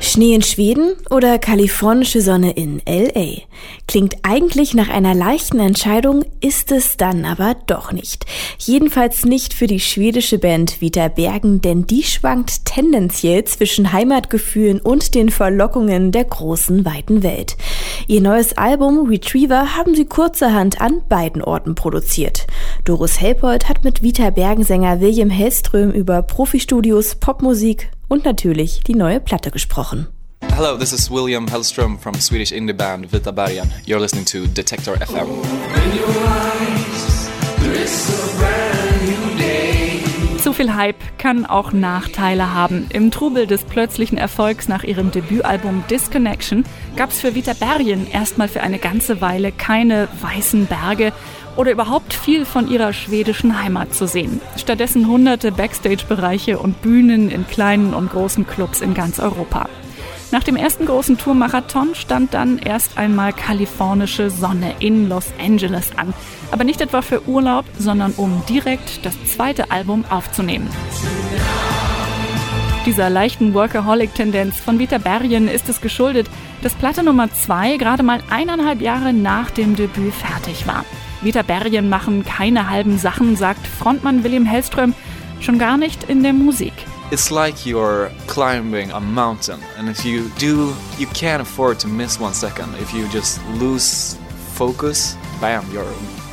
Schnee in Schweden oder kalifornische Sonne in LA? Klingt eigentlich nach einer leichten Entscheidung, ist es dann aber doch nicht. Jedenfalls nicht für die schwedische Band Vita Bergen, denn die schwankt tendenziell zwischen Heimatgefühlen und den Verlockungen der großen weiten Welt. Ihr neues Album Retriever haben sie kurzerhand an beiden Orten produziert. Doris Helpold hat mit Vita Bergen-Sänger William Hellström über Profistudios, Popmusik und natürlich die neue Platte gesprochen. Hello, this is William Hellström from Swedish indie band Vita Bergen. You're listening to Detector FM. Zu viel Hype kann auch Nachteile haben. Im Trubel des plötzlichen Erfolgs nach ihrem Debütalbum Disconnection gab es für Vita Bergen erstmal für eine ganze Weile keine weißen Berge oder überhaupt viel von ihrer schwedischen Heimat zu sehen. Stattdessen hunderte Backstage-Bereiche und Bühnen in kleinen und großen Clubs in ganz Europa. Nach dem ersten großen Tourmarathon stand dann erst einmal kalifornische Sonne in Los Angeles an. Aber nicht etwa für Urlaub, sondern um direkt das zweite Album aufzunehmen. Dieser leichten Workaholic-Tendenz von Vita Bergen ist es geschuldet, dass Platte Nummer 2 gerade mal eineinhalb Jahre nach dem Debüt fertig war. Vita Bergen machen keine halben Sachen, sagt Frontmann William Hellström, schon gar nicht in der Musik. It's like you're climbing a mountain, and if you do, you can't afford to miss one second. If you just lose focus, bam, you're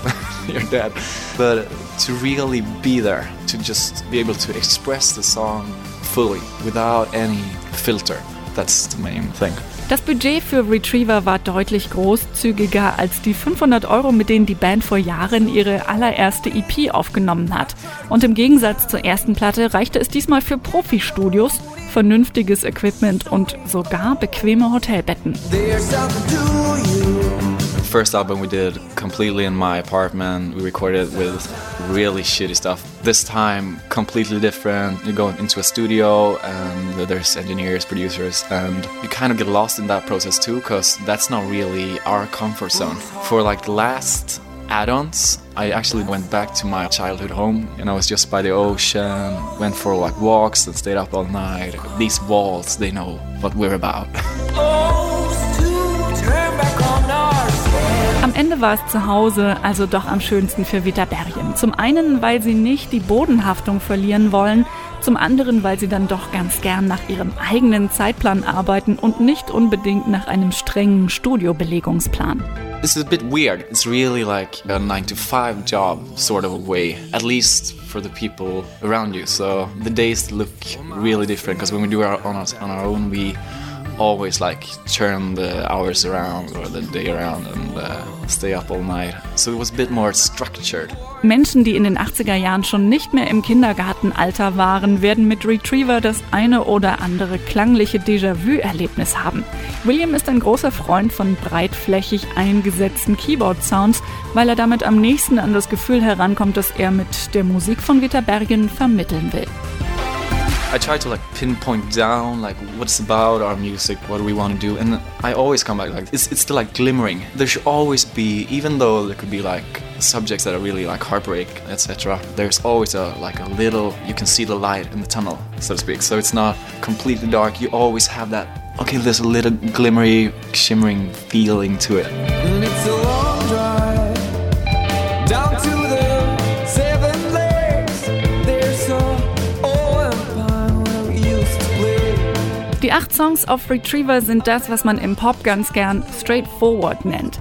you're dead. But to really be there, to just be able to express the song fully without any filter, that's the main thing. Das Budget für Retriever war deutlich großzügiger als die 500 Euro, mit denen die Band vor Jahren ihre allererste EP aufgenommen hat. Und im Gegensatz zur ersten Platte reichte es diesmal für Profi-Studios, vernünftiges Equipment und sogar bequeme Hotelbetten. First album we did completely in my apartment. We recorded with really shitty stuff. This time, completely different. You go into a studio and there's engineers, producers, and you kind of get lost in that process too, because that's not really our comfort zone. For like the last add-ons i actually went back to my childhood home and i was just by the ocean went for like walks and stayed up all night these walls they know what we're about oh, Ende war es zu Hause also doch am schönsten für Vita. Zum einen, weil sie nicht die Bodenhaftung verlieren wollen, zum anderen, weil sie dann doch ganz gern nach ihrem eigenen Zeitplan arbeiten und nicht unbedingt nach einem strengen Studiobelegungsplan. This is a bit weird. It's really like a 9 to 5 job sort of a way, at least for the people around you. So the days look really different because when we do our on, our on our own, we always like turn the hours around or the day around and uh, stay up all night. So it was a bit more structured. Menschen, die in den 80er Jahren schon nicht mehr im Kindergartenalter waren, werden mit Retriever das eine oder andere klangliche Déjà-vu-Erlebnis haben. William ist ein großer Freund von breitflächig eingesetzten Keyboard-Sounds, weil er damit am nächsten an das Gefühl herankommt, das er mit der Musik von Vita Bergen vermitteln will. I try to like pinpoint down like what's about our music, what do we want to do, and I always come back like it's it's still like glimmering. There should always be, even though there could be like subjects that are really like heartbreak, etc. There's always a like a little you can see the light in the tunnel, so to speak. So it's not completely dark. You always have that okay. There's a little glimmery, shimmering feeling to it. Acht Songs auf Retriever sind das, was man im Pop ganz gern straightforward nennt.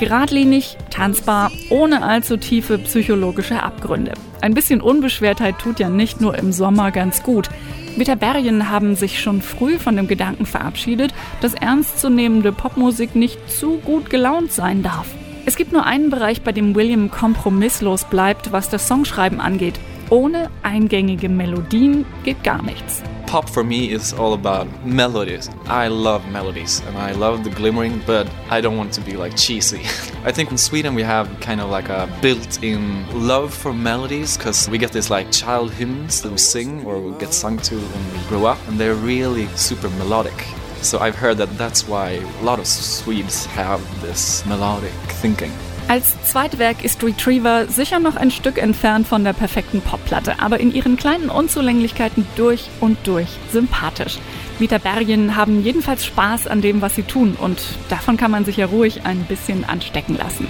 Geradlinig, tanzbar, ohne allzu tiefe psychologische Abgründe. Ein bisschen Unbeschwertheit tut ja nicht nur im Sommer ganz gut. Vitaberien haben sich schon früh von dem Gedanken verabschiedet, dass ernstzunehmende Popmusik nicht zu gut gelaunt sein darf. Es gibt nur einen Bereich, bei dem William kompromisslos bleibt, was das Songschreiben angeht. Ohne eingängige Melodien geht gar nichts. Pop for me is all about melodies. I love melodies and I love the glimmering, but I don't want to be like cheesy. I think in Sweden we have kind of like a built in love for melodies because we get these like child hymns that we sing or we get sung to when we grow up, and they're really super melodic. So I've heard that that's why a lot of Swedes have this melodic thinking. Als Zweitwerk ist Retriever sicher noch ein Stück entfernt von der perfekten Popplatte, aber in ihren kleinen Unzulänglichkeiten durch und durch sympathisch. Vita Bergen haben jedenfalls Spaß an dem, was sie tun und davon kann man sich ja ruhig ein bisschen anstecken lassen.